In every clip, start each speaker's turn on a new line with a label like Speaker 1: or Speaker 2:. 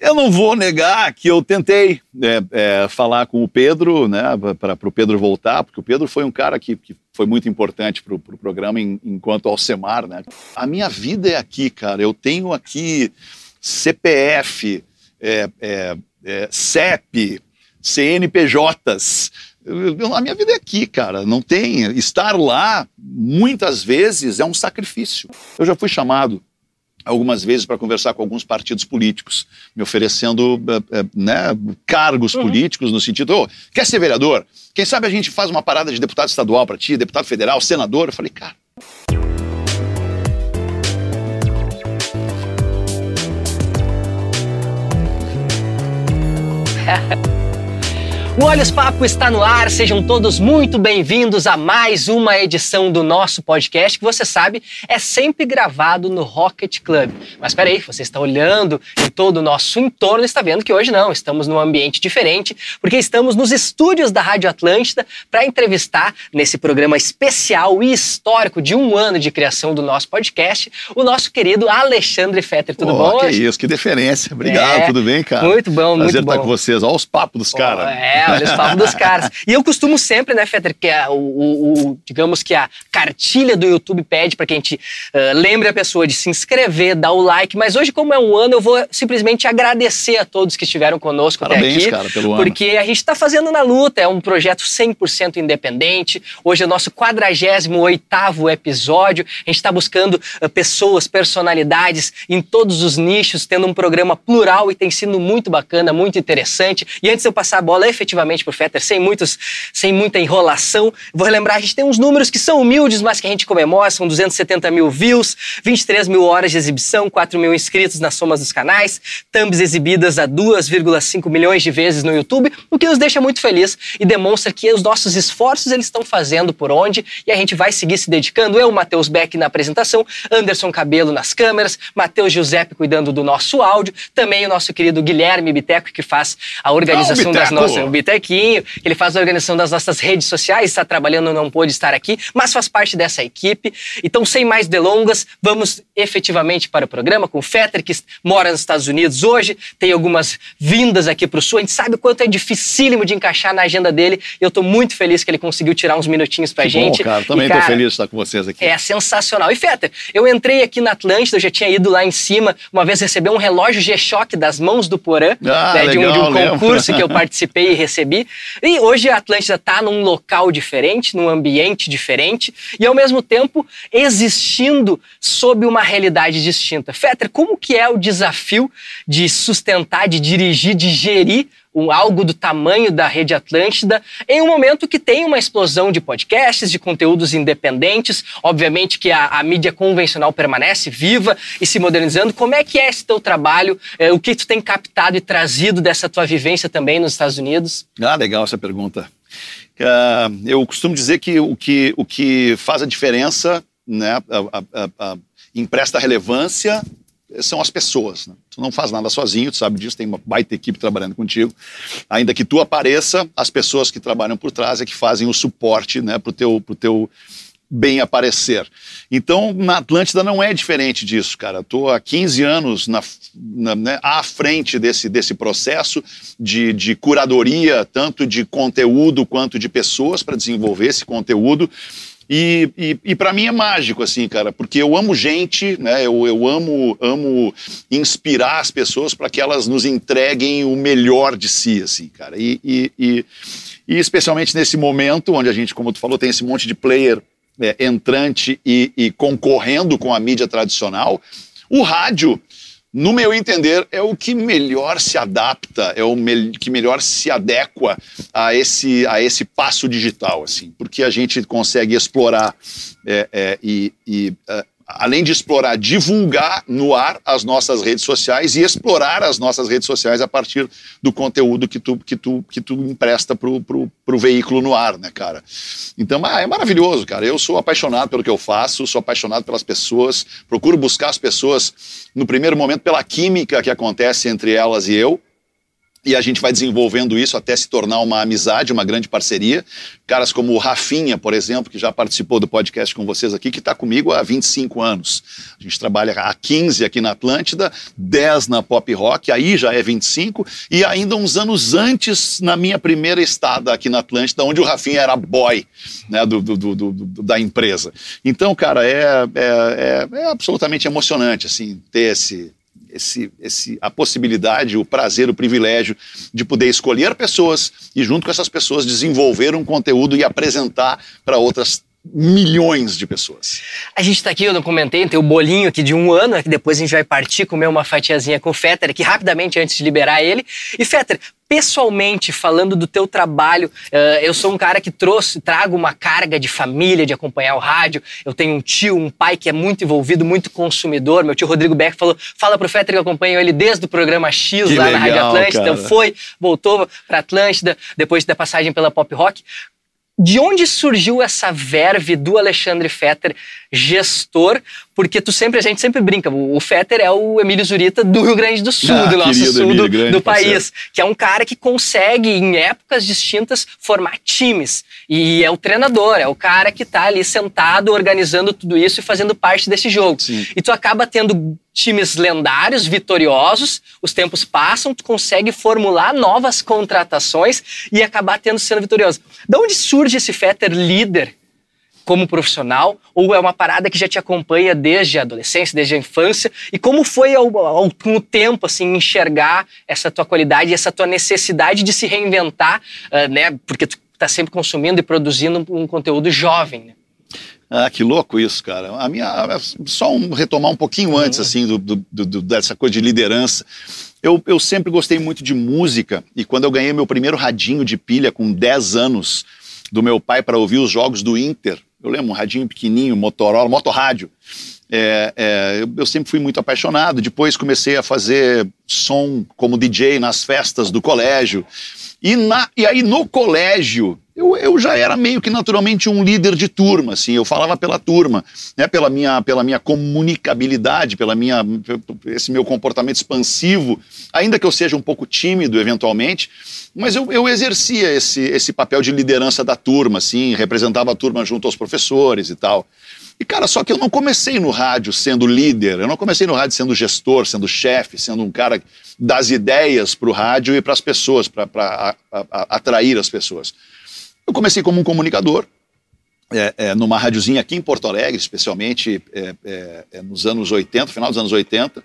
Speaker 1: Eu não vou negar que eu tentei é, é, falar com o Pedro, né, para o Pedro voltar, porque o Pedro foi um cara que, que foi muito importante para o pro programa em, enquanto Alcemar. Né? A minha vida é aqui, cara. Eu tenho aqui CPF, é, é, é CEP, CNPJs. Eu, a minha vida é aqui, cara. Não tem. Estar lá, muitas vezes, é um sacrifício. Eu já fui chamado algumas vezes para conversar com alguns partidos políticos, me oferecendo é, é, né, cargos uhum. políticos no sentido, oh, quer ser vereador? Quem sabe a gente faz uma parada de deputado estadual para ti, deputado federal, senador? Eu falei, cara.
Speaker 2: O Olhos Papo está no ar, sejam todos muito bem-vindos a mais uma edição do nosso podcast, que você sabe é sempre gravado no Rocket Club. Mas espera aí, você está olhando em todo o nosso entorno e está vendo que hoje não, estamos num ambiente diferente, porque estamos nos estúdios da Rádio Atlântida para entrevistar, nesse programa especial e histórico de um ano de criação do nosso podcast, o nosso querido Alexandre Fetter. Tudo oh, bom?
Speaker 1: Que hoje? isso, que deferência. Obrigado, é, tudo bem, cara?
Speaker 2: Muito bom,
Speaker 1: Prazer
Speaker 2: muito bom.
Speaker 1: estar com vocês. Olha os papos dos caras.
Speaker 2: É, olha os papos dos caras. E eu costumo sempre, né, Fetter, que é o, o, digamos que a cartilha do YouTube pede para que a gente uh, lembre a pessoa de se inscrever, dar o like, mas hoje, como é um ano, eu vou simplesmente agradecer a todos que estiveram conosco
Speaker 1: Parabéns,
Speaker 2: até aqui.
Speaker 1: Cara, pelo
Speaker 2: porque
Speaker 1: ano.
Speaker 2: a gente está fazendo na luta, é um projeto 100% independente. Hoje é o nosso 48º episódio. A gente está buscando uh, pessoas, personalidades em todos os nichos, tendo um programa plural e tem sido muito bacana, muito interessante. E antes de eu passar a bola efetivamente para o Fetter, sem, muitos, sem muita enrolação, vou relembrar, a gente tem uns números que são humildes, mas que a gente comemora, são 270 mil views, 23 mil horas de exibição, 4 mil inscritos nas somas dos canais, thumbs exibidas a 2,5 milhões de vezes no YouTube, o que nos deixa muito feliz e demonstra que os nossos esforços eles estão fazendo por onde e a gente vai seguir se dedicando. Eu, Matheus Beck na apresentação, Anderson Cabelo nas câmeras, Matheus Giuseppe cuidando do nosso áudio, também o nosso querido Guilherme Biteco que faz a organização das nossas o Bitequinho, ele faz a organização das nossas redes sociais, está trabalhando, não pôde estar aqui, mas faz parte dessa equipe. Então, sem mais delongas, vamos efetivamente para o programa com o Fetter, que mora nos Estados Unidos hoje, tem algumas vindas aqui para o Sul. A gente sabe o quanto é dificílimo de encaixar na agenda dele. Eu estou muito feliz que ele conseguiu tirar uns minutinhos para a gente.
Speaker 1: Bom, cara, também estou feliz de estar com vocês aqui.
Speaker 2: É sensacional. E Fetter, eu entrei aqui na Atlântida, eu já tinha ido lá em cima, uma vez receber um relógio G-Shock das mãos do Porã,
Speaker 1: ah,
Speaker 2: né,
Speaker 1: legal,
Speaker 2: de, um, de um concurso que eu participei e E hoje a Atlântida está num local diferente, num ambiente diferente e ao mesmo tempo existindo sob uma realidade distinta. Fetter, como que é o desafio de sustentar, de dirigir, de gerir um, algo do tamanho da rede Atlântida em um momento que tem uma explosão de podcasts, de conteúdos independentes. Obviamente que a, a, mídia convencional permanece viva e se modernizando. Como é que é esse teu trabalho? É, o que tu tem captado e trazido dessa tua vivência também nos Estados Unidos?
Speaker 1: Ah, legal essa pergunta. Uh, eu costumo dizer que o que, o que faz a diferença, né, a, a, a, empresta relevância são as pessoas. Né? Tu não faz nada sozinho, tu sabe disso, tem uma baita equipe trabalhando contigo. Ainda que tu apareça, as pessoas que trabalham por trás é que fazem o suporte né, para o teu, pro teu bem aparecer. Então, na Atlântida não é diferente disso, cara. Estou há 15 anos na, na, né, à frente desse, desse processo de, de curadoria, tanto de conteúdo quanto de pessoas para desenvolver esse conteúdo. E, e, e para mim é mágico, assim, cara, porque eu amo gente, né? Eu, eu amo, amo inspirar as pessoas para que elas nos entreguem o melhor de si, assim, cara. E, e, e, e especialmente nesse momento onde a gente, como tu falou, tem esse monte de player é, entrante e, e concorrendo com a mídia tradicional, o rádio no meu entender, é o que melhor se adapta, é o me que melhor se adequa a esse, a esse passo digital, assim, porque a gente consegue explorar é, é, e, e uh, além de explorar, divulgar no ar as nossas redes sociais e explorar as nossas redes sociais a partir do conteúdo que tu, que tu, que tu empresta pro, pro, pro veículo no ar, né, cara? Então, ah, é maravilhoso, cara. Eu sou apaixonado pelo que eu faço, sou apaixonado pelas pessoas, procuro buscar as pessoas no primeiro momento pela química que acontece entre elas e eu, e a gente vai desenvolvendo isso até se tornar uma amizade, uma grande parceria. Caras como o Rafinha, por exemplo, que já participou do podcast com vocês aqui, que está comigo há 25 anos. A gente trabalha há 15 aqui na Atlântida, 10 na Pop Rock, aí já é 25, e ainda uns anos antes, na minha primeira estada aqui na Atlântida, onde o Rafinha era boy né, do, do, do, do da empresa. Então, cara, é, é, é, é absolutamente emocionante assim, ter esse esse, esse, a possibilidade, o prazer, o privilégio de poder escolher pessoas e, junto com essas pessoas, desenvolver um conteúdo e apresentar para outras milhões de pessoas.
Speaker 2: A gente está aqui, eu não comentei, tem o bolinho aqui de um ano, que depois a gente vai partir, comer uma fatiazinha com o Fetter aqui rapidamente antes de liberar ele. E Fetter, pessoalmente, falando do teu trabalho, uh, eu sou um cara que trouxe, trago uma carga de família, de acompanhar o rádio. Eu tenho um tio, um pai que é muito envolvido, muito consumidor. Meu tio Rodrigo Beck falou, fala pro Fetter que eu acompanho ele desde o programa X
Speaker 1: que
Speaker 2: lá
Speaker 1: legal,
Speaker 2: na Rádio Atlântida.
Speaker 1: Cara.
Speaker 2: Foi, voltou pra Atlântida, depois da passagem pela Pop Rock. De onde surgiu essa verve do Alexandre Fetter, gestor? Porque tu sempre, a gente sempre brinca, o Fetter é o Emílio Zurita do Rio Grande do Sul,
Speaker 1: Ah,
Speaker 2: do nosso sul do,
Speaker 1: grande
Speaker 2: do país, que é um cara que consegue, em épocas distintas, formar times. E é o treinador, é o cara que tá ali sentado, organizando tudo isso e fazendo parte desse jogo.
Speaker 1: Sim.
Speaker 2: E tu acaba tendo times lendários, vitoriosos, os tempos passam, tu consegue formular novas contratações e acabar tendo sendo vitorioso. Da onde surge esse Fetter líder como profissional? Ou é uma parada que já te acompanha desde a adolescência, desde a infância? E como foi com o tempo, assim, enxergar essa tua qualidade e essa tua necessidade de se reinventar, ah, né? Porque tu tá sempre consumindo e produzindo um conteúdo jovem, né?
Speaker 1: Ah, que louco isso, cara. A minha, só um, retomar um pouquinho antes, assim, do, do- do- dessa coisa de liderança. Eu, eu sempre gostei muito de música e quando eu ganhei meu primeiro radinho de pilha com 10 anos do meu pai para ouvir os jogos do Inter, eu lembro, um radinho pequenininho, Motorola, motorrádio. É, é, eu, eu sempre fui muito apaixonado. Depois comecei a fazer som como DJ nas festas do colégio. E, na, e aí no colégio eu, eu já era meio que naturalmente um líder de turma, assim, eu falava pela turma, né, pela minha, pela minha comunicabilidade, pela minha, esse meu comportamento expansivo, ainda que eu seja um pouco tímido eventualmente, mas eu, eu exercia esse, esse papel de liderança da turma, assim, representava a turma junto aos professores e tal. E, cara, só que eu não comecei no rádio sendo líder, eu não comecei no rádio sendo gestor, sendo chefe, sendo um cara das ideias para o rádio e para as pessoas, para atrair as pessoas. Eu comecei como um comunicador, é, é, numa rádiozinha aqui em Porto Alegre, especialmente é, é, é, nos anos 80, final dos anos 80.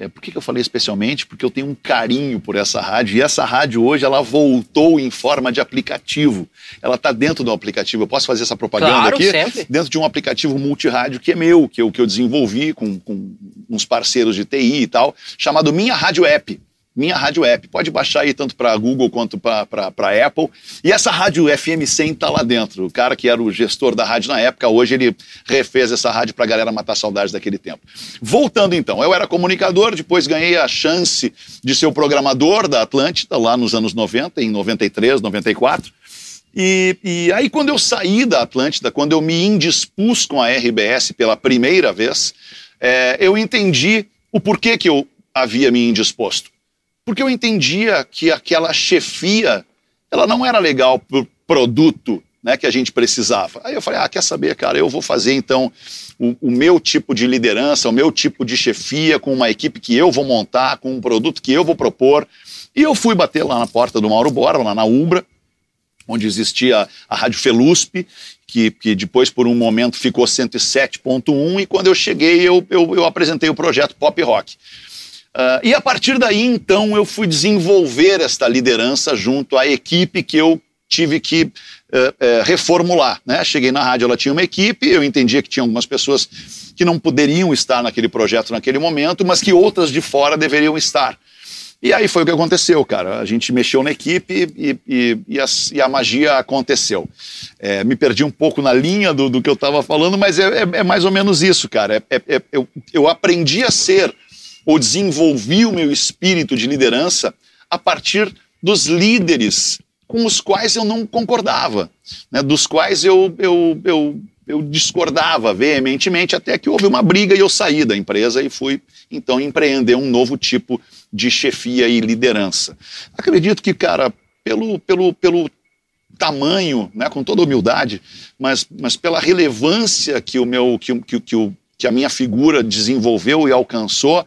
Speaker 1: É, por que, que eu falei especialmente? Porque eu tenho um carinho por essa rádio e essa rádio hoje ela voltou em forma de aplicativo. Ela está dentro do aplicativo. Eu posso fazer essa propaganda
Speaker 2: Claro,
Speaker 1: aqui?
Speaker 2: sempre.
Speaker 1: Dentro de um aplicativo multirádio que é meu, que eu, que eu desenvolvi com, com uns parceiros de TI e tal, chamado Minha Rádio App. Minha Rádio App. Pode baixar aí tanto para Google quanto para Apple. E essa rádio FM 100 está lá dentro. O cara que era o gestor da rádio na época, hoje ele refez essa rádio para a galera matar saudades daquele tempo. Voltando então, eu era comunicador, depois ganhei a chance de ser o programador da Atlântida lá nos anos 90, em 93, 94. E, e aí, quando eu saí da Atlântida, quando eu me indispus com a RBS pela primeira vez, é, eu entendi o porquê que eu havia me indisposto. Porque eu entendia que aquela chefia, ela não era legal pro produto né, que a gente precisava. Aí eu falei, ah, quer saber, cara, eu vou fazer então o, o meu tipo de liderança, o meu tipo de chefia com uma equipe que eu vou montar, com um produto que eu vou propor. E eu fui bater lá na porta do Mauro Bora, lá na Umbra, onde existia a Rádio Felusp, que, que depois, por um momento, ficou 107.1, e quando eu cheguei, eu, eu, eu apresentei o projeto Pop Rock. Uh, e a partir daí, então, eu fui desenvolver esta liderança junto à equipe que eu tive que uh, uh, reformular. Né? Cheguei na rádio, ela tinha uma equipe, eu entendia que tinha algumas pessoas que não poderiam estar naquele projeto naquele momento, mas que outras de fora deveriam estar. E aí foi o que aconteceu, cara. A gente mexeu na equipe e, e, e, a, e a, magia aconteceu. É, me perdi um pouco na linha do, do que eu estava falando, mas é, é, é, mais ou menos isso, cara. É, eu, eu aprendi a ser ou desenvolvi o meu espírito de liderança a partir dos líderes com os quais eu não concordava, né, dos quais eu, eu, eu, eu discordava veementemente, até que houve uma briga e eu saí da empresa e fui, então, empreender um novo tipo de chefia e liderança. Acredito que, cara, pelo, pelo, pelo tamanho, né, com toda humildade, mas, mas pela relevância que o meu que, que, que, o, que a minha figura desenvolveu e alcançou,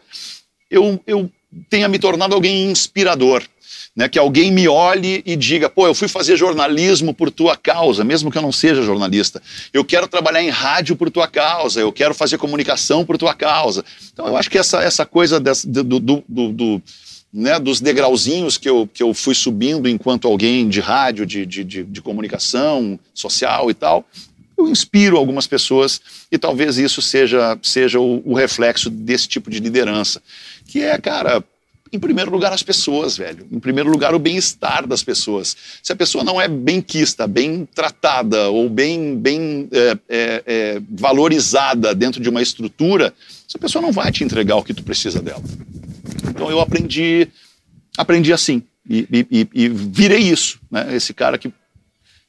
Speaker 1: eu, eu tenha me tornado alguém inspirador. Né, que alguém me olhe e diga, pô, eu fui fazer jornalismo por tua causa, mesmo que eu não seja jornalista. Eu quero trabalhar em rádio por tua causa, eu quero fazer comunicação por tua causa. Então eu acho que essa, essa coisa dessa, do, do, do, né, dos degrauzinhos que eu, que eu fui subindo enquanto alguém de rádio, de, de, de, de comunicação social e tal, eu inspiro algumas pessoas e talvez isso seja, seja o, o, reflexo desse tipo de liderança, que é, cara, em primeiro lugar as pessoas, velho. Em primeiro lugar o bem-estar das pessoas. Se a pessoa não é bem quista, bem tratada ou bem, bem é, é, é, valorizada dentro de uma estrutura, essa pessoa não vai te entregar o que tu precisa dela. Então eu aprendi, aprendi assim e, e, e virei isso, né? Esse cara que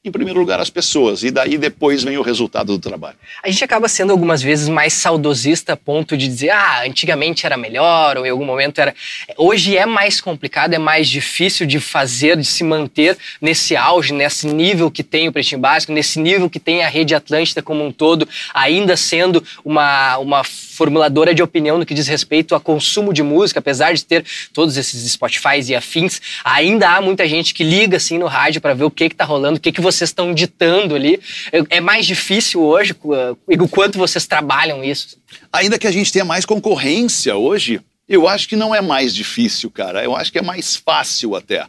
Speaker 1: em primeiro lugar, as pessoas, e daí depois vem o resultado do trabalho.
Speaker 2: A gente acaba sendo algumas vezes mais saudosista a ponto de dizer, ah, antigamente era melhor, ou em algum momento era. Hoje é mais complicado, é mais difícil de fazer, de se manter nesse auge, nesse nível que tem o Pretinho Básico, nesse nível que tem a Rede Atlântida como um todo, ainda sendo uma, uma formuladora de opinião no que diz respeito a consumo de música, apesar de ter todos esses Spotify e afins, ainda há muita gente que liga assim no rádio para ver o que está rolando, o que, que vocês estão ditando ali. É, é mais difícil hoje, e o quanto vocês trabalham isso?
Speaker 1: Ainda que a gente tenha mais concorrência hoje, eu acho que não é mais difícil, cara. Eu acho que é mais fácil até.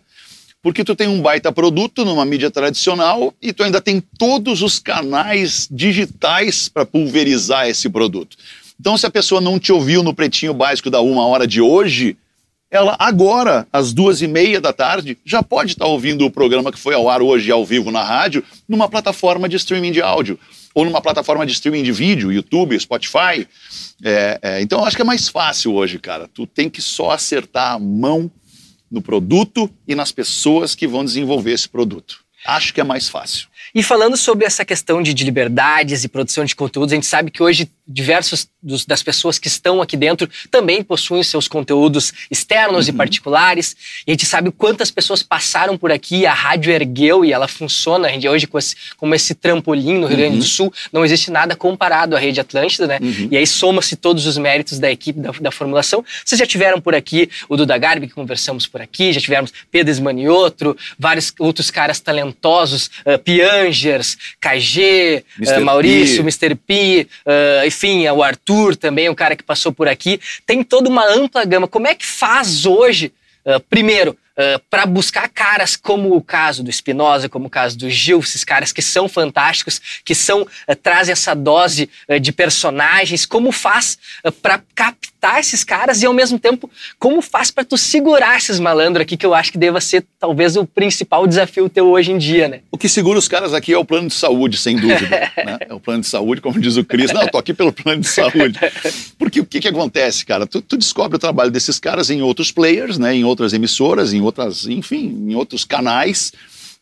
Speaker 1: Porque tu tem um baita produto numa mídia tradicional e tu ainda tem todos os canais digitais para pulverizar esse produto. Então, se a pessoa não te ouviu no pretinho básico da uma hora de hoje, ela agora, às duas e meia da tarde, já pode estar ouvindo o programa que foi ao ar hoje ao vivo na rádio, numa plataforma de streaming de áudio, ou numa plataforma de streaming de vídeo, YouTube, Spotify. É, é, então, eu acho que é mais fácil hoje, cara. Tu tem que só acertar a mão no produto e nas pessoas que vão desenvolver esse produto. Acho que é mais fácil.
Speaker 2: E falando sobre essa questão de, de, liberdades e produção de conteúdos, a gente sabe que hoje diversos dos, das pessoas que estão aqui dentro também possuem seus conteúdos externos uhum. e particulares. E a gente sabe quantas pessoas passaram por aqui, a rádio ergueu e ela funciona hoje com esse, como esse trampolim no Rio Grande do uhum. Sul. Não existe nada comparado à rede Atlântida, né? Uhum. E aí soma-se todos os méritos da equipe da, da, formulação. Vocês já tiveram por aqui o Duda Garbi, que conversamos por aqui, já tivemos Pedro Esmaniotro, vários outros caras talentosos, uh, Piangers, KG, uh, Maurício, P. Mr. P, uh, enfim, o Arthur também, um cara que passou por aqui. Tem toda uma ampla gama. Como é que faz hoje, uh, primeiro, Uh, para buscar caras como o caso do Espinosa, como o caso do Gil, esses caras que são fantásticos, que são uh, trazem essa dose uh, de personagens, como faz para captar esses caras e ao mesmo tempo como faz para tu segurar esses malandros aqui que eu acho que deva ser talvez o principal desafio teu hoje em dia, né?
Speaker 1: O que segura os caras aqui é o plano de saúde, sem dúvida, né? É o plano de saúde, como diz o Cris. Não, eu tô aqui pelo plano de saúde. Porque o que que acontece, cara? Tu, tu descobre o trabalho desses caras em outros players, né? Em outras emissoras, em outras, enfim, em outros canais.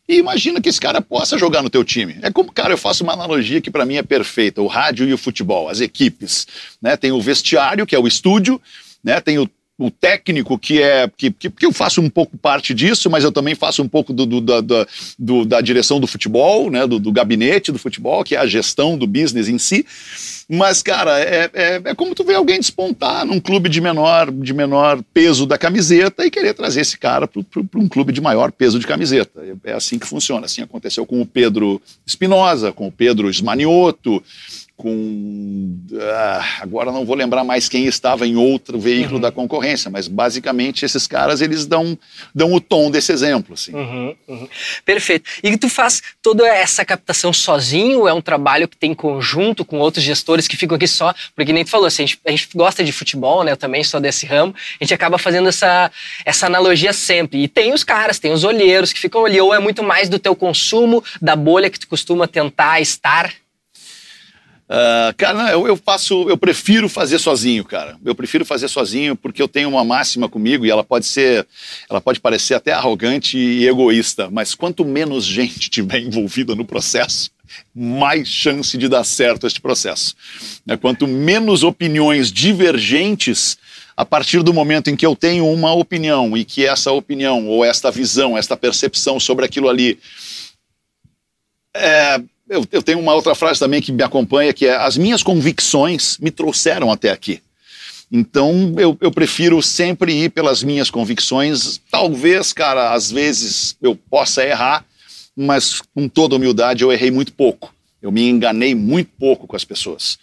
Speaker 1: E imagina que esse cara possa jogar no teu time. É como, cara, eu faço uma analogia que para mim é perfeita: o rádio e o futebol, as equipes. Né? Tem o vestiário, que é o estúdio, né? tem o, o técnico, que é. Que, que, que, eu faço um pouco parte disso, mas eu também faço um pouco do, do, da, da, do, da direção do futebol, né? Do, do gabinete do futebol, que é a gestão do business em si. Mas, cara, é, é, é, como tu ver alguém despontar num clube de menor, de menor peso da camiseta e querer trazer esse cara para um clube de maior peso de camiseta. É, é assim que funciona. Assim aconteceu com o Pedro Espinosa, com o Pedro Esmanioto, com. Ah, agora não vou lembrar mais quem estava em outro veículo uhum. da concorrência, mas basicamente esses caras eles dão, dão o tom desse exemplo. Assim.
Speaker 2: Uhum, uhum. Perfeito. E tu faz toda essa captação sozinho? É um trabalho que tem conjunto com outros gestores que ficam aqui só? Porque nem tu falou, assim, a, gente, a gente gosta de futebol, né? Eu também sou desse ramo. A gente acaba fazendo essa, essa analogia sempre. E tem os caras, tem os olheiros que ficam ali, ou é muito mais do teu consumo, da bolha que tu costuma tentar estar?
Speaker 1: Uh, cara, eu, eu faço, eu prefiro fazer sozinho, cara. Eu prefiro fazer sozinho porque eu tenho uma máxima comigo e ela pode ser, ela pode parecer até arrogante e egoísta, mas quanto menos gente tiver envolvida no processo, mais chance de dar certo este processo. Né? Quanto menos opiniões divergentes a partir do momento em que eu tenho uma opinião e que essa opinião ou esta visão, esta percepção sobre aquilo ali. É, eu, eu tenho uma outra frase também que me acompanha, que é: as minhas convicções me trouxeram até aqui. Então eu, eu, prefiro sempre ir pelas minhas convicções. Talvez, cara, às vezes eu possa errar, mas com toda humildade eu errei muito pouco. Eu me enganei muito pouco com as pessoas.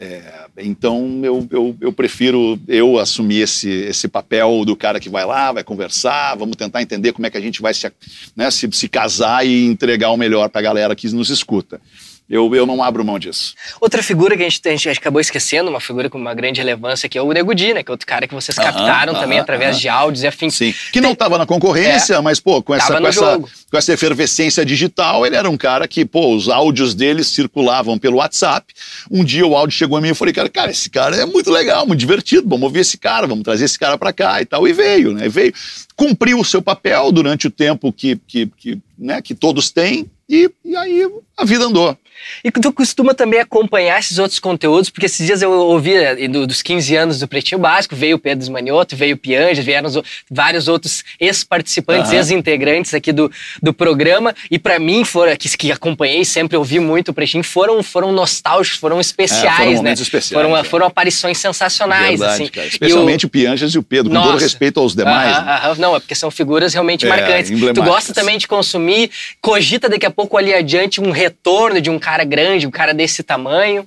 Speaker 1: É, então eu, eu, eu, prefiro eu assumir esse, esse papel do cara que vai lá, vai conversar, vamos tentar entender como é que a gente vai se, né, se, se casar e entregar o melhor para a galera que nos escuta eu, eu não abro mão disso.
Speaker 2: Outra figura que a gente, a gente acabou esquecendo, uma figura com uma grande relevância, que é o Nego Di, né? Que é outro cara que vocês captaram também através de áudios e afins.
Speaker 1: Sim, que não estava na concorrência, é, mas, pô, com essa, com, essa, com essa efervescência digital, ele era um cara que, pô, os áudios dele circulavam pelo WhatsApp. Um dia o áudio chegou a mim e eu falei, cara, cara, esse cara é muito legal, muito divertido, vamos ouvir esse cara, vamos trazer esse cara para cá e tal. E veio, né? Veio. Cumpriu o seu papel durante o tempo que, que, que, né, que todos têm, e, e aí a vida andou.
Speaker 2: E tu costuma também acompanhar esses outros conteúdos, porque esses dias eu ouvi eh, dos 15 anos do Pretinho Básico, veio o Pedro Esmanioto, veio o Pianges, vieram vários outros ex-participantes, uhum. ex-integrantes aqui do, do programa, e para mim, foram, que, que acompanhei, sempre ouvi muito o Pretinho, foram, foram nostálgicos, foram especiais, é, foram né?
Speaker 1: Especiais,
Speaker 2: foram, é. foram aparições sensacionais.
Speaker 1: Verdade,
Speaker 2: assim.
Speaker 1: Cara. Especialmente o, o Pianges e o Pedro, com todo respeito aos demais.
Speaker 2: Uhum, né? uhum. Não, é porque são figuras realmente é, marcantes. Tu gosta também de consumir, cogita daqui a pouco ali adiante um retorno de um cara grande, um cara desse tamanho?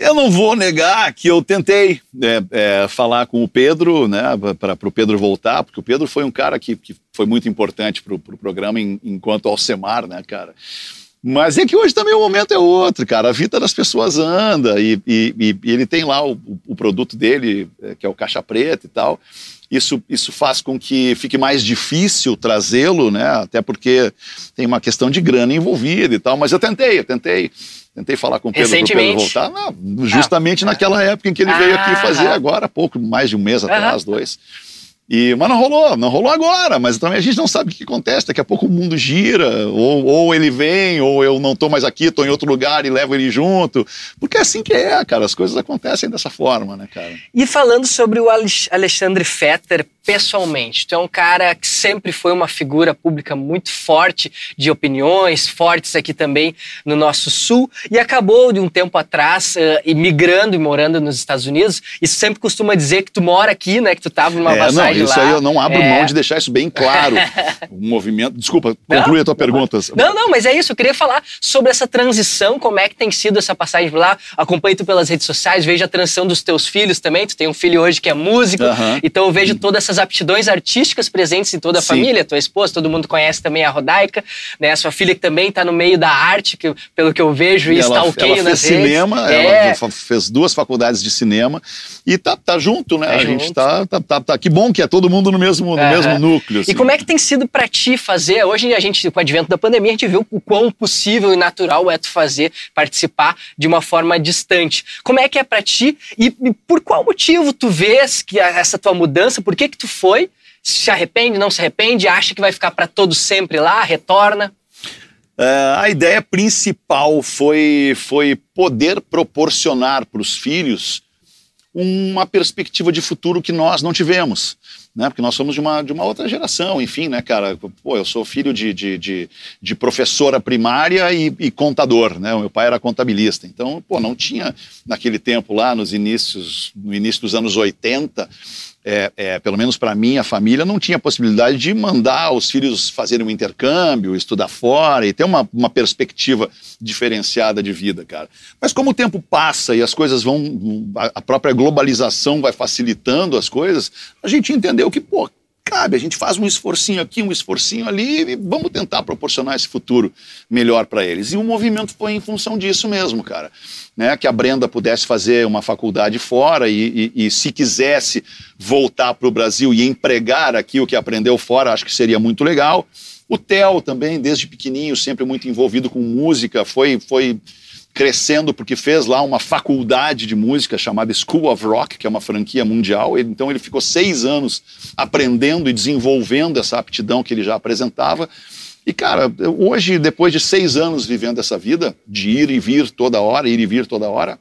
Speaker 1: Eu não vou negar que eu tentei é, é, falar com o Pedro, né, para o Pedro voltar, porque o Pedro foi um cara que, que foi muito importante para o pro programa em, enquanto Alcemar, né, cara. Mas é que hoje também o momento é outro, cara. A vida das pessoas anda e, e, e ele tem lá o, o, produto dele, é, que é o Caixa Preta e tal. Isso, isso faz com que fique mais difícil trazê-lo, né? Até porque tem uma questão de grana envolvida e tal. Mas eu tentei, eu tentei. Tentei falar com o Pedro para o Pedro voltar. Não, justamente ah. naquela época em que ele ah. veio aqui fazer agora, pouco mais de um mês atrás, dois. E, mas não rolou, não rolou agora, mas também a gente não sabe o que acontece. Daqui a pouco o mundo gira, ou, ou ele vem, ou eu não estou mais aqui, estou em outro lugar e levo ele junto. Porque é assim que é, cara, as coisas acontecem dessa forma, né, cara?
Speaker 2: E falando sobre o Alexandre Fetter, pessoalmente. Tu é um cara que sempre foi uma figura pública muito forte, de opiniões fortes aqui também no nosso sul, e acabou de um tempo atrás uh, imigrando e morando nos Estados Unidos. E sempre costuma dizer que tu mora aqui, né? Que tu estava numa é, passagem
Speaker 1: não, isso
Speaker 2: lá.
Speaker 1: aí eu não abro é. mão de deixar isso bem claro. o movimento. Desculpa, conclui a tua pergunta.
Speaker 2: Não, não, mas é isso. Eu queria falar sobre essa transição, como é que tem sido essa passagem lá. Acompanho tu pelas redes sociais, vejo a transição dos teus filhos também. Tu tem um filho hoje que é músico, uh -huh. então eu vejo todas essas aptidões artísticas presentes em toda a Sim. família. Tua esposa, todo mundo conhece também a Rodaica, né? A sua filha que também está no meio da arte, que, pelo que eu vejo, e, está ok ela
Speaker 1: fez cinema, é. ela fez duas faculdades de cinema e tá, tá junto, né? Tá a junto. gente tá, tá, tá, tá, Que bom que é todo mundo no mesmo, no mesmo núcleo.
Speaker 2: Assim. E como é que tem sido para ti fazer? Hoje a gente, com o advento da pandemia, a gente viu o quão possível e natural é tu fazer, participar de uma forma distante. Como é que é para ti e, e por qual motivo tu vês que essa tua mudança, por que que tu foi, se arrepende, não se arrepende, acha que vai ficar para todo sempre lá, retorna?
Speaker 1: Uh, a ideia principal foi, foi poder proporcionar para os filhos uma perspectiva de futuro que nós não tivemos. Né? Porque nós somos de uma, de uma outra geração, enfim, né, cara? Pô, eu sou filho de, de, de, de professora primária e, e, contador, né? O meu pai era contabilista. Então, pô, não tinha naquele tempo lá, nos inícios, no início dos anos 80, é, é, pelo menos para mim, a família não tinha possibilidade de mandar os filhos fazerem um intercâmbio, estudar fora e ter uma, uma perspectiva diferenciada de vida, cara. Mas como o tempo passa e as coisas vão, a própria globalização vai facilitando as coisas, a gente entendeu que, pô, cabe, a gente faz um esforcinho aqui, um esforcinho ali e vamos tentar proporcionar esse futuro melhor para eles. E o movimento foi em função disso mesmo, cara. Né? Que a Brenda pudesse fazer uma faculdade fora e, e, e se quisesse voltar para o Brasil e empregar aqui o que aprendeu fora, acho que seria muito legal. O Theo também, desde pequenininho, sempre muito envolvido com música, foi, foi crescendo porque fez lá uma faculdade de música chamada School of Rock, que é uma franquia mundial. Então ele ficou seis anos aprendendo e desenvolvendo essa aptidão que ele já apresentava. E, cara, hoje, depois de seis anos vivendo essa vida, de ir e vir toda hora, ir e vir toda hora,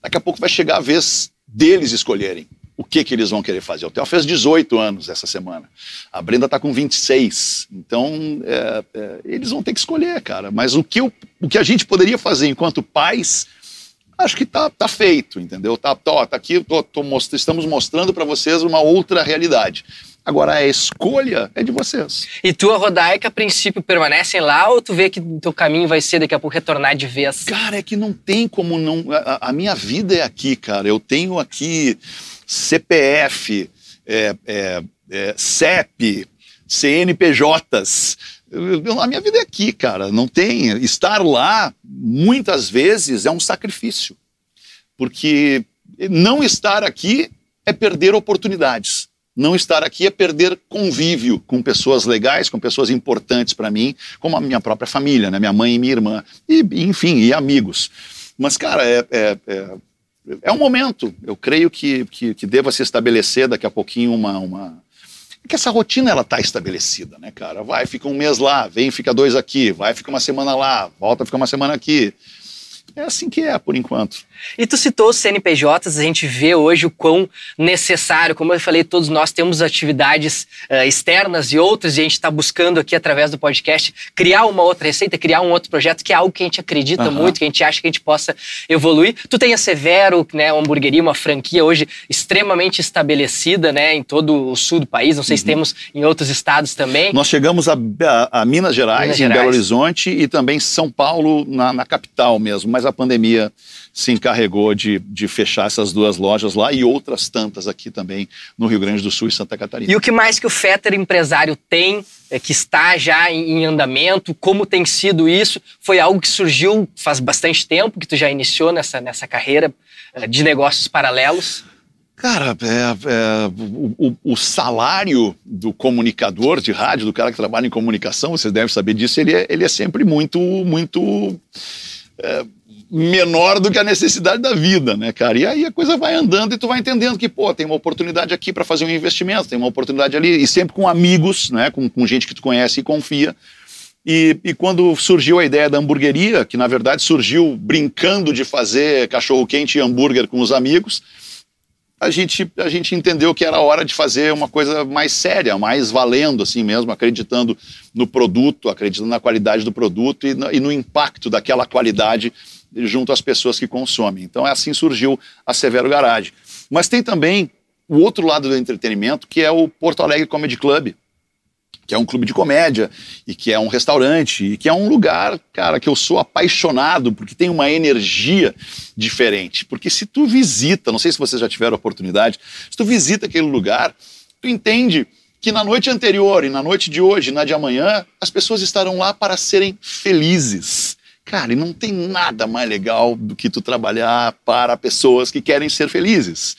Speaker 1: daqui a pouco vai chegar a vez deles escolherem o que, que eles vão querer fazer. O Theo fez 18 anos essa semana. A Brenda está com 26. Então, é, é, eles vão ter que escolher, cara. Mas o que, eu, o que a gente poderia fazer enquanto pais, acho que tá, tá feito, entendeu? Tá, tá, tá aqui, tô, tô most estamos mostrando para vocês uma outra realidade. Agora, a escolha é de vocês.
Speaker 2: E tua Rodaica, a princípio, permanecem lá ou tu vê que teu caminho vai ser daqui a pouco retornar de vez?
Speaker 1: Cara, é que não tem como não. A, a minha vida é aqui, cara. Eu tenho aqui CPF, é, é, é, CEP, CNPJs. Eu, a minha vida é aqui, cara. Não tem. Estar lá, muitas vezes, é um sacrifício. Porque não estar aqui é perder oportunidades. Não estar aqui é perder convívio com pessoas legais, com pessoas importantes para mim, como a minha própria família, né? minha mãe e minha irmã, e, enfim, e amigos. Mas, cara, é, é, é, é um momento. Eu creio que, que, que, deva se estabelecer daqui a pouquinho uma. uma... É que essa rotina ela está estabelecida, né, cara? Vai, fica um mês lá, vem, fica dois aqui, vai, fica uma semana lá, volta, fica uma semana aqui. É assim que é, por enquanto.
Speaker 2: E tu citou os CNPJs, a gente vê hoje o quão necessário, como eu falei, todos nós temos atividades uh, externas e outras, e a gente está buscando aqui, através do podcast, criar uma outra receita, criar um outro projeto, que é algo que a gente acredita uhum. muito, que a gente acha que a gente possa evoluir. Tu tem a Severo, né, uma hamburgueria, uma franquia hoje extremamente estabelecida né, em todo o sul do país, não sei uhum. se temos em outros estados também.
Speaker 1: Nós chegamos a, a, a Minas, Gerais, Minas Gerais, em Belo Horizonte, e também São Paulo, na, na capital mesmo, mas a pandemia se encarregou de, de fechar essas duas lojas lá e outras tantas aqui também no Rio Grande do Sul e Santa Catarina.
Speaker 2: E o que mais que o Fetter empresário tem, é, que está já em, em, andamento, como tem sido isso? Foi algo que surgiu faz bastante tempo, que tu já iniciou nessa, nessa carreira é, de negócios paralelos?
Speaker 1: Cara, é, é, o, o, salário do comunicador de rádio, do cara que trabalha em comunicação, vocês devem saber disso, ele é, ele é sempre muito, muito é, menor do que a necessidade da vida, né, cara? E aí a coisa vai andando e tu vai entendendo que, pô, tem uma oportunidade aqui para fazer um investimento, tem uma oportunidade ali, e sempre com amigos, né, com, com gente que tu conhece e confia. E, e quando surgiu a ideia da hamburgueria, que na verdade surgiu brincando de fazer cachorro-quente e hambúrguer com os amigos, a gente, a gente entendeu que era hora de fazer uma coisa mais séria, mais valendo assim mesmo, acreditando no produto, acreditando na qualidade do produto e no, e no impacto daquela qualidade junto às pessoas que consomem. Então, é assim surgiu a Severo Garage. Mas tem também o outro lado do entretenimento, que é o Porto Alegre Comedy Club, que é um clube de comédia e que é um restaurante e que é um lugar, cara, que eu sou apaixonado porque tem uma energia diferente. Porque se tu visita, não sei se vocês já tiveram a oportunidade, se tu visita aquele lugar, tu entende que na noite anterior e na noite de hoje, na de amanhã, as pessoas estarão lá para serem felizes. Cara, e não tem nada mais legal do que tu trabalhar para pessoas que querem ser felizes.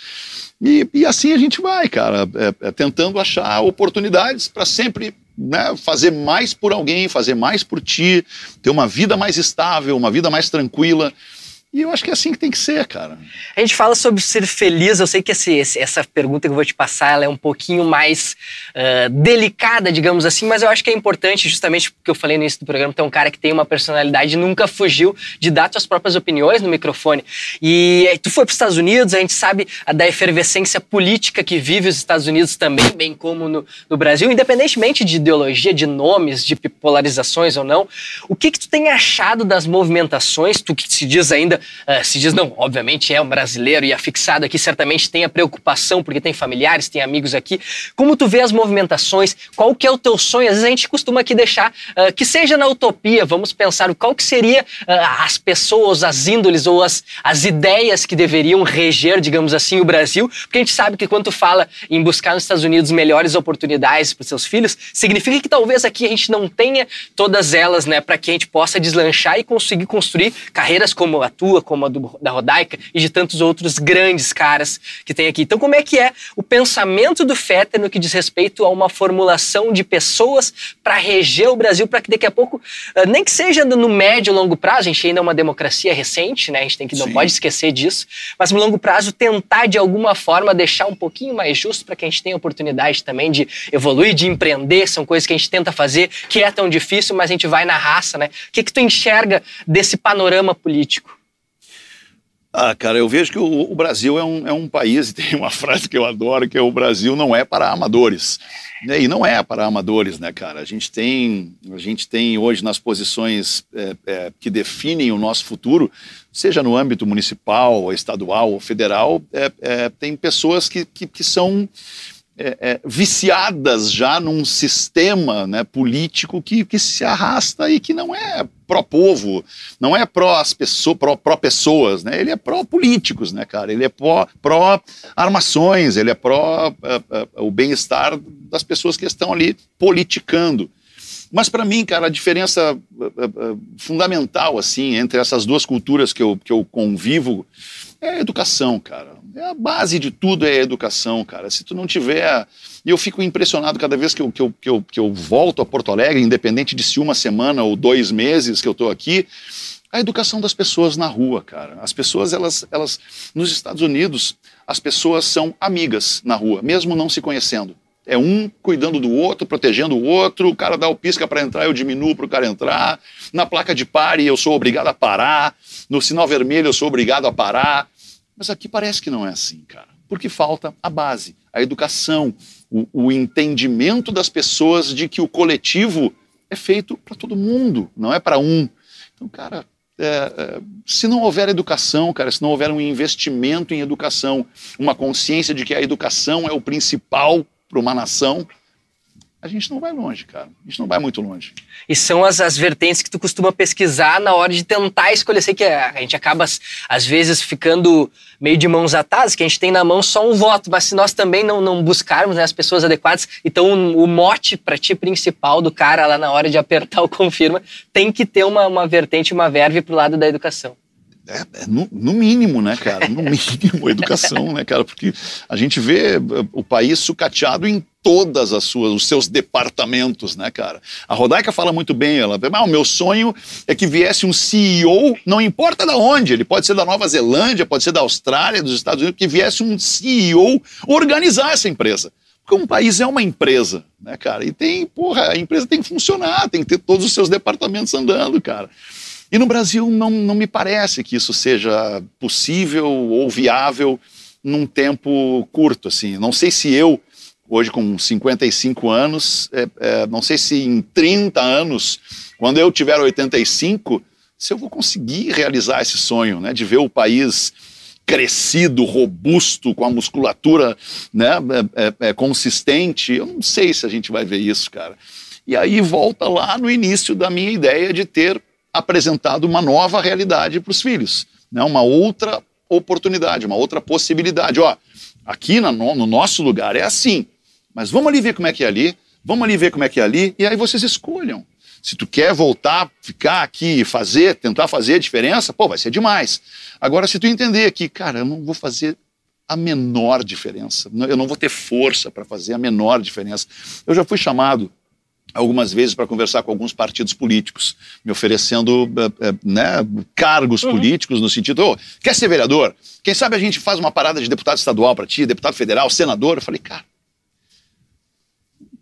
Speaker 1: E, e assim a gente vai, cara, é, é, tentando achar oportunidades para sempre né, fazer mais por alguém, fazer mais por ti, ter uma vida mais estável, uma vida mais tranquila. E eu acho que é assim que tem que ser, cara.
Speaker 2: A gente fala sobre ser feliz. Eu sei que esse, essa pergunta que eu vou te passar ela é um pouquinho mais uh, delicada, digamos assim, mas eu acho que é importante, justamente porque eu falei no início do programa, tem um cara que tem uma personalidade e nunca fugiu de dar suas próprias opiniões no microfone. E tu foi para os Estados Unidos, a gente sabe da efervescência política que vive os Estados Unidos também, bem como no, no Brasil, independentemente de ideologia, de nomes, de polarizações ou não. O que, que tu tem achado das movimentações, tu que se diz ainda uh, se diz, não, obviamente é um brasileiro e afixado aqui, certamente tem a preocupação, porque tem familiares, tem amigos aqui. Como tu vê as movimentações? Qual que é o teu sonho? Às vezes a gente costuma aqui deixar uh, que seja na utopia, vamos pensar qual que seria uh, as pessoas, as índoles ou as, as ideias que deveriam reger, digamos assim, o Brasil, porque a gente sabe que quando tu fala em buscar nos Estados Unidos melhores oportunidades para seus filhos, significa que talvez aqui a gente não tenha todas elas, né, para que a gente possa deslanchar e conseguir construir carreiras como a tua, tua, como a do, da Rodaica e de tantos outros grandes caras que tem aqui. Então, como é que é o pensamento do Fetter no que diz respeito a uma formulação de pessoas para reger o Brasil, para que daqui a pouco, ah, nem que seja no médio e longo prazo, a gente ainda é uma democracia recente, né? A gente tem que não Sim. pode esquecer disso, mas no longo prazo tentar de alguma forma deixar um pouquinho mais justo para que a gente tenha oportunidade também de evoluir, de empreender, são coisas que a gente tenta fazer, que é tão difícil, mas a gente vai na raça, né? O que que tu enxerga desse panorama político?
Speaker 1: Ah, cara, eu vejo que o, o, Brasil é um, é um país, e tem uma frase que eu adoro, que é o Brasil não é para amadores. E não é para amadores, né, cara? A gente tem, a gente tem hoje nas posições é, é, que definem o nosso futuro, seja no âmbito municipal, estadual ou federal, é, é tem pessoas que, que, que são é, é, viciadas já num sistema né, político que, que se arrasta e que não é pró-povo, não é pró-as pessoas, pró-pessoas, né? ele é pró-políticos, né, cara? Ele é pró-armações, ele é pró uh, uh, o bem-estar das pessoas que estão ali politicando. Mas para mim, cara, a diferença uh, fundamental assim entre essas duas culturas que eu, que eu convivo é a educação, cara. É a base de tudo é a educação, cara. Se tu não tiver. E eu fico impressionado cada vez que eu, que, eu, que, eu, que eu volto a Porto Alegre, independente de se uma semana ou dois meses que eu estou aqui, a educação das pessoas na rua, cara. As pessoas, elas, elas. Nos Estados Unidos, as pessoas são amigas na rua, mesmo não se conhecendo. É um cuidando do outro, protegendo o outro. O cara dá o pisca para entrar, eu diminuo para o cara entrar. Na placa de pare, eu sou obrigado a parar. No sinal vermelho, eu sou obrigado a parar. Mas aqui parece que não é assim, cara. Porque falta a base, a educação, o, o entendimento das pessoas de que o coletivo é feito para todo mundo, não é para um. Então, cara, é, é, se não houver educação, cara, se não houver um investimento em educação, uma consciência de que a educação é o principal para uma nação, a gente não vai longe, cara. A gente não vai muito longe.
Speaker 2: E são as, as vertentes que tu costuma pesquisar na hora de tentar escolher. Sei que a, a gente acaba, às vezes, ficando meio de mãos atadas, que a gente tem na mão só um voto, mas se nós também não, não buscarmos né, as pessoas adequadas, então o mote para ti principal do cara lá na hora de apertar o confirma tem que ter uma, uma vertente, uma verve pro lado da educação.
Speaker 1: É, é no, no, mínimo, né, cara? No mínimo, educação, né, cara? Porque a gente vê eh, o país sucateado em todas as suas, os seus departamentos, né, cara? A Rodaica fala muito bem, ela, ah, o meu sonho é que viesse um CEO, não importa de onde, ele pode ser da Nova Zelândia, pode ser da Austrália, dos Estados Unidos, que viesse um CEO organizar essa empresa. Porque um país é uma empresa, né, cara? E tem, porra, a empresa tem que funcionar, tem que ter todos os seus departamentos andando, cara. E no Brasil não, não me parece que isso seja possível ou viável num tempo curto, assim. Não sei se eu, hoje com 55 anos, é, é, não sei se em 30 anos, quando eu tiver 85, se eu vou conseguir realizar esse sonho, né, de ver o país crescido, robusto, com a musculatura né, é, é, é consistente. Eu não sei se a gente vai ver isso, cara. E aí volta lá no início da minha ideia de ter apresentado uma nova realidade para os filhos, né? uma outra oportunidade, uma outra possibilidade. Ó, aqui no, no nosso lugar é assim, mas vamos ali ver como é que é ali, vamos ali ver como é que é ali, e aí vocês escolham. Se tu quer voltar, ficar aqui e fazer, tentar fazer a diferença, pô, vai ser demais. Agora, se tu entender que, cara, eu não vou fazer a menor diferença, eu não vou ter força para fazer a menor diferença. Eu já fui chamado algumas vezes para conversar com alguns partidos políticos, me oferecendo eh, eh, né, cargos uhum. políticos no sentido, oh, quer ser vereador? Quem sabe a gente faz uma parada de deputado estadual para ti, deputado federal, senador? Eu falei, cara,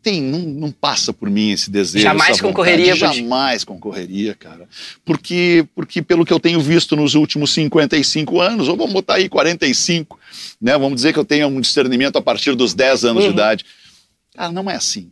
Speaker 1: tem, não, não passa por mim esse desejo.
Speaker 2: Jamais concorreria.
Speaker 1: Jamais concorreria, cara. Porque, porque pelo que eu tenho visto nos últimos 55 anos, ou vamos botar aí 45, né? Vamos dizer que eu tenho um discernimento a partir dos 10 anos uhum. de idade. Cara, não é assim.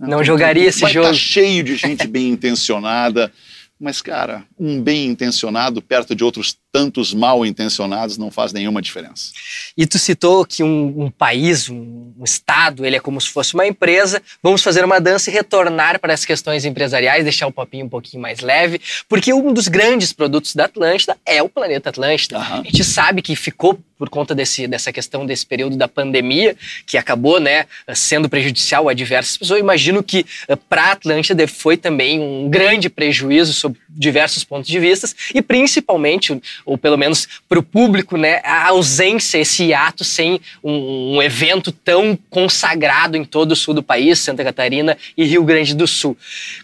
Speaker 2: Não, não jogaria esse
Speaker 1: vai
Speaker 2: jogo.
Speaker 1: Tá cheio de gente bem intencionada, mas cara, um bem intencionado perto de outros tantos mal intencionados não faz nenhuma diferença.
Speaker 2: E tu citou que um, um, país, um, um, estado, ele é como se fosse uma empresa. Vamos fazer uma dança e retornar para as questões empresariais, deixar o papinho um pouquinho mais leve, porque um dos grandes produtos da Atlântida é o planeta Atlântida. Uhum. A gente sabe que ficou por conta desse, dessa questão desse período da pandemia, que acabou né, sendo prejudicial a diversas pessoas. Eu imagino que eh, para a Atlântida foi também um grande prejuízo sob diversos pontos de vista, e principalmente ou pelo menos para o público, né, a ausência, esse ato sem um, um, evento tão consagrado em todo o sul do país, Santa Catarina e Rio Grande do Sul.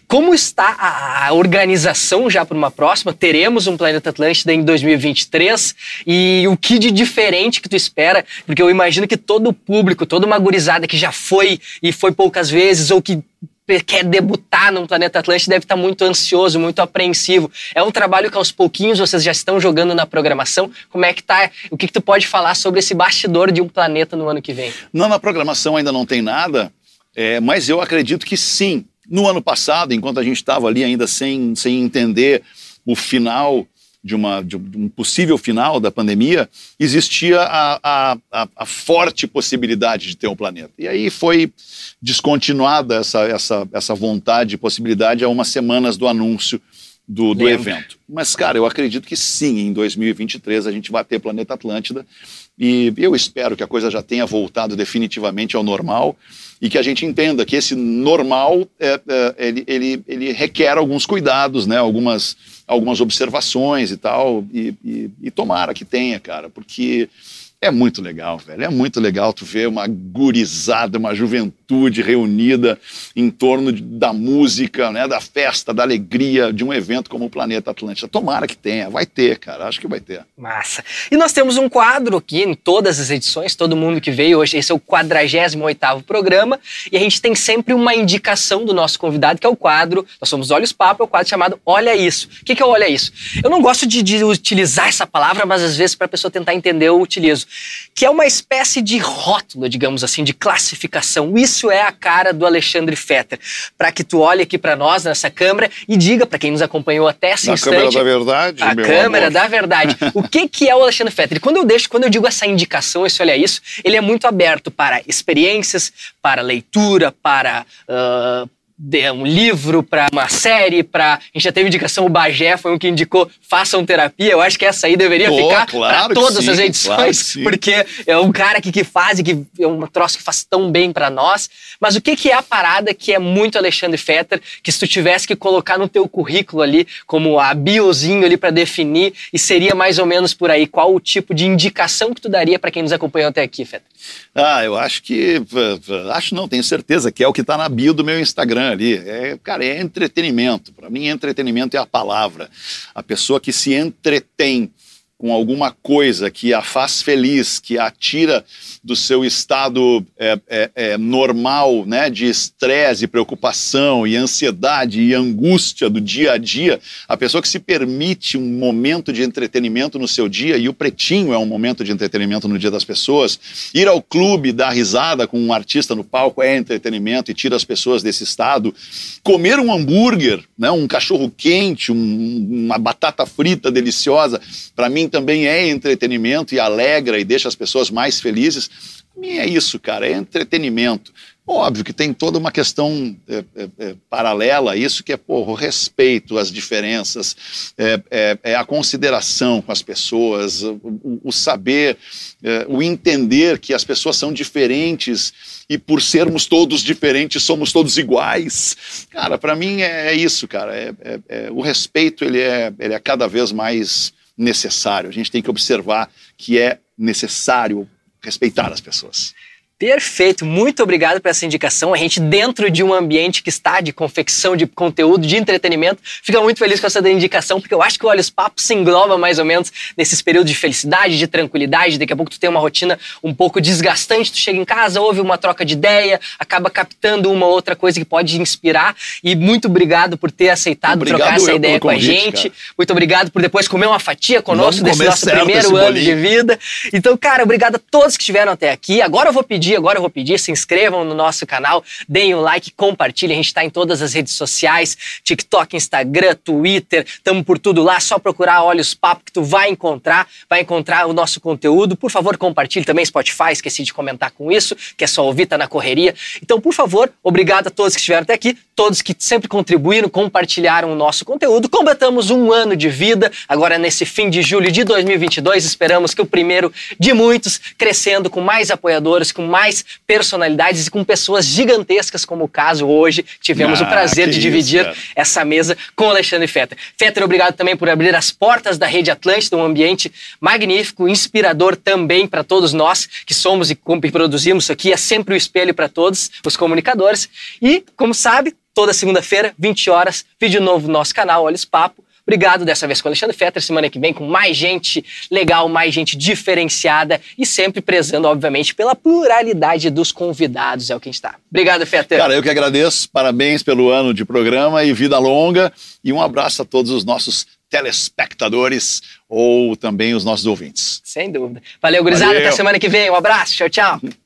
Speaker 2: Como está a, a organização já para uma próxima? Teremos um Planeta Atlântida em 2023 e o que de diferente que tu espera? Porque eu imagino que todo o público, toda uma gurizada que já foi e foi poucas vezes ou que quer debutar no Planeta Atlântico deve estar muito ansioso, muito apreensivo. É um trabalho que aos pouquinhos vocês já estão jogando na programação. Como é que tá? O que, que tu pode falar sobre esse bastidor de um planeta no ano que vem?
Speaker 1: Não, na programação ainda não tem nada, é, mas eu acredito que sim. No ano passado, enquanto a gente estava ali ainda sem, sem entender o final de, uma, de um possível final da pandemia, existia a, a, a, forte possibilidade de ter um planeta. E aí foi descontinuada essa, essa, essa vontade e possibilidade há umas semanas do anúncio do, do evento. Mas, cara, eu acredito que sim, em 2023 a gente vai ter Planeta Atlântida e eu espero que a coisa já tenha voltado definitivamente ao normal e que a gente entenda que esse normal é, é, ele, ele, ele requer alguns cuidados, né? algumas, algumas observações e tal, e, e, e tomara que tenha, cara, porque é muito legal, velho. É muito legal tu ver uma gurizada, uma juventude reunida em torno da música, né, da festa, da alegria de um evento como o Planeta Atlântida. Tomara que tenha, vai ter, cara. Acho que vai ter.
Speaker 2: Massa. E nós temos um quadro aqui em todas as edições, todo mundo que veio hoje, esse é o 48º programa, e a gente tem sempre uma indicação do nosso convidado, que é o quadro, nós somos Olhos Papo, é o quadro chamado Olha Isso. O que, que é o Olha Isso? Eu não gosto de, de utilizar essa palavra, mas às vezes para a pessoa tentar entender eu utilizo que é uma espécie de rótulo, digamos assim, de classificação. Isso é a cara do Alexandre Fetter. Para que tu olhe aqui para nós nessa câmera e diga para quem nos acompanhou até esse
Speaker 1: Na
Speaker 2: instante.
Speaker 1: câmera da verdade,
Speaker 2: a câmera
Speaker 1: amor.
Speaker 2: da verdade. o que que é o Alexandre Fetter? E quando eu deixo, quando eu digo essa indicação, esse olha isso, ele é muito aberto para experiências, para leitura, para uh, um livro, para uma série, para. A gente já teve indicação, o Bagé foi um que indicou façam terapia. Eu acho que essa aí deveria
Speaker 1: Pô,
Speaker 2: ficar
Speaker 1: claro
Speaker 2: para todas
Speaker 1: sim,
Speaker 2: as edições,
Speaker 1: claro
Speaker 2: porque é um cara que, que faz e que é um troço que faz tão bem para nós. Mas o que, que é a parada que é muito Alexandre Fetter, que se tu tivesse que colocar no teu currículo ali, como a biozinho ali para definir, e seria mais ou menos por aí, qual o tipo de indicação que tu daria para quem nos acompanhou até aqui, Fetter?
Speaker 1: Ah, eu acho que. Acho não, tenho certeza que é o que está na bio do meu Instagram ali. É, cara, é entretenimento. Para mim, entretenimento é a palavra. A pessoa que se entretém com alguma coisa que a faz feliz, que a tira do seu estado é, é, é, normal, né, de estresse, preocupação e ansiedade e angústia do dia a dia, a pessoa que se permite um momento de entretenimento no seu dia, e o Pretinho é um momento de entretenimento no dia das pessoas, ir ao clube, dar risada com um artista no palco é entretenimento e tira as pessoas desse estado, comer um hambúrguer, né, um cachorro quente, um, uma batata frita deliciosa, para mim também é entretenimento e alegra e deixa as pessoas mais felizes. Para mim é isso, cara, é entretenimento. Óbvio que tem toda uma questão é, é, é, paralela a isso, que é porra, o respeito às diferenças, é, é, é a consideração com as pessoas, o, o saber, o entender que as pessoas são diferentes e por sermos todos diferentes somos todos iguais. Cara, para mim é, isso, cara. o respeito ele é, ele é cada vez mais necessário. A gente tem que observar que é necessário respeitar as pessoas.
Speaker 2: Perfeito, muito obrigado por essa indicação. A gente, dentro de um ambiente que está de confecção de conteúdo, de entretenimento, fica muito feliz com essa indicação, porque eu acho que o Olhos Papos se engloba mais ou menos nesses períodos de felicidade, de tranquilidade. Daqui a pouco tu tem uma rotina um pouco desgastante, tu chega em casa, ouve uma troca de ideia, acaba captando uma outra coisa que pode inspirar. E muito obrigado por ter aceitado obrigado trocar essa ideia com convite, a gente. Cara. Muito obrigado por depois comer uma fatia conosco desse nosso primeiro ano de vida. Então, cara, obrigado a todos que estiveram até aqui. Agora eu vou pedir pedir, agora eu vou pedir, se inscrevam no nosso canal, deem um like, compartilhem. A gente está em todas as redes sociais, TikTok, Instagram, Twitter, estamos por tudo lá, só procurar Olhos Papo que tu vai encontrar, vai encontrar o nosso conteúdo. Por favor, compartilhe também Spotify, esqueci de comentar com isso, que é só ouvir, tá na correria. Então, por favor, obrigado a todos que estiveram até aqui, todos que sempre contribuíram, compartilharam o nosso conteúdo. Completamos um ano de vida, agora nesse fim de julho de 2022, esperamos que o primeiro de muitos, crescendo com mais apoiadores, com mais personalidades e com pessoas gigantescas, como o caso hoje. Tivemos ah, o prazer de dividir isso, essa mesa com o Alexandre Fetter. Fetter, obrigado também por abrir as portas da Rede Atlântida, um ambiente magnífico, inspirador também para todos nós que somos e produzimos isso aqui. É sempre o um espelho para todos os comunicadores. E, como sabe, toda segunda-feira, 20 horas, vídeo novo no nosso canal Olhos Papo. Obrigado dessa vez com o Alexandre Fetter. Semana que vem com mais gente legal, mais gente diferenciada e sempre prezando, obviamente, pela pluralidade dos convidados. É o que a gente está. Obrigado, Fetter.
Speaker 1: Cara, eu que agradeço. Parabéns pelo ano de programa e vida longa. E um abraço a todos os nossos telespectadores ou também os nossos ouvintes.
Speaker 2: Sem dúvida. Valeu, gurizada. Até semana que vem. Um abraço. Tchau, tchau.